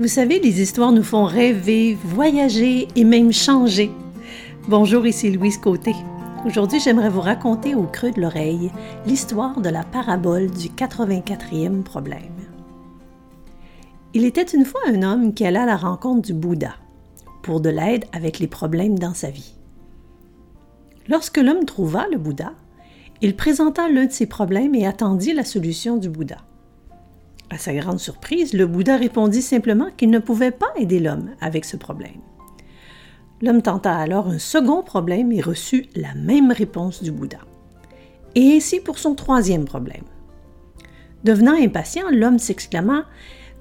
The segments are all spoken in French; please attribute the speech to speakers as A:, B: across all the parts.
A: Vous savez, les histoires nous font rêver, voyager et même changer. Bonjour, ici Louise Côté. Aujourd'hui, j'aimerais vous raconter au creux de l'oreille l'histoire de la parabole du 84e problème. Il était une fois un homme qui alla à la rencontre du Bouddha pour de l'aide avec les problèmes dans sa vie. Lorsque l'homme trouva le Bouddha, il présenta l'un de ses problèmes et attendit la solution du Bouddha. À sa grande surprise, le Bouddha répondit simplement qu'il ne pouvait pas aider l'homme avec ce problème. L'homme tenta alors un second problème et reçut la même réponse du Bouddha. Et ainsi pour son troisième problème. Devenant impatient, l'homme s'exclama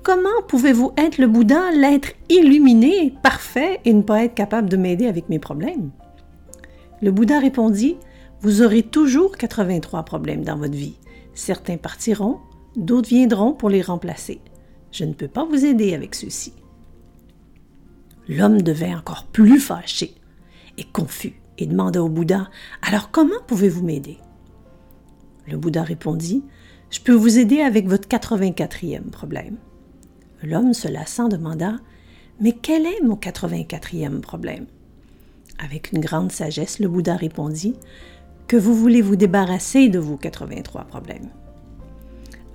A: Comment pouvez-vous être le Bouddha, l'être illuminé, parfait, et ne pas être capable de m'aider avec mes problèmes? Le Bouddha répondit Vous aurez toujours 83 problèmes dans votre vie. Certains partiront, D'autres viendront pour les remplacer. Je ne peux pas vous aider avec ceux-ci. L'homme devint encore plus fâché et confus et demanda au Bouddha Alors comment pouvez-vous m'aider? Le Bouddha répondit Je peux vous aider avec votre 84e problème. L'homme se lassant demanda Mais quel est mon 84e problème? Avec une grande sagesse, le Bouddha répondit Que vous voulez vous débarrasser de vos 83 problèmes.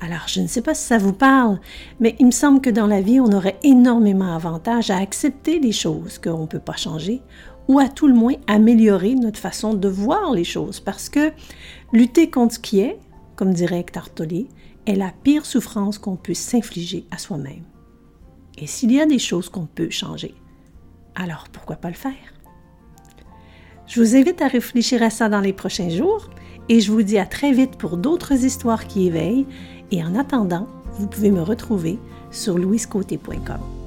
A: Alors, je ne sais pas si ça vous parle, mais il me semble que dans la vie, on aurait énormément d'avantages à accepter les choses qu'on ne peut pas changer ou à tout le moins améliorer notre façon de voir les choses parce que lutter contre ce qui est, comme dirait Tolle, est la pire souffrance qu'on peut s'infliger à soi-même. Et s'il y a des choses qu'on peut changer, alors pourquoi pas le faire? Je vous invite à réfléchir à ça dans les prochains jours et je vous dis à très vite pour d'autres histoires qui éveillent et en attendant, vous pouvez me retrouver sur louisecôté.com.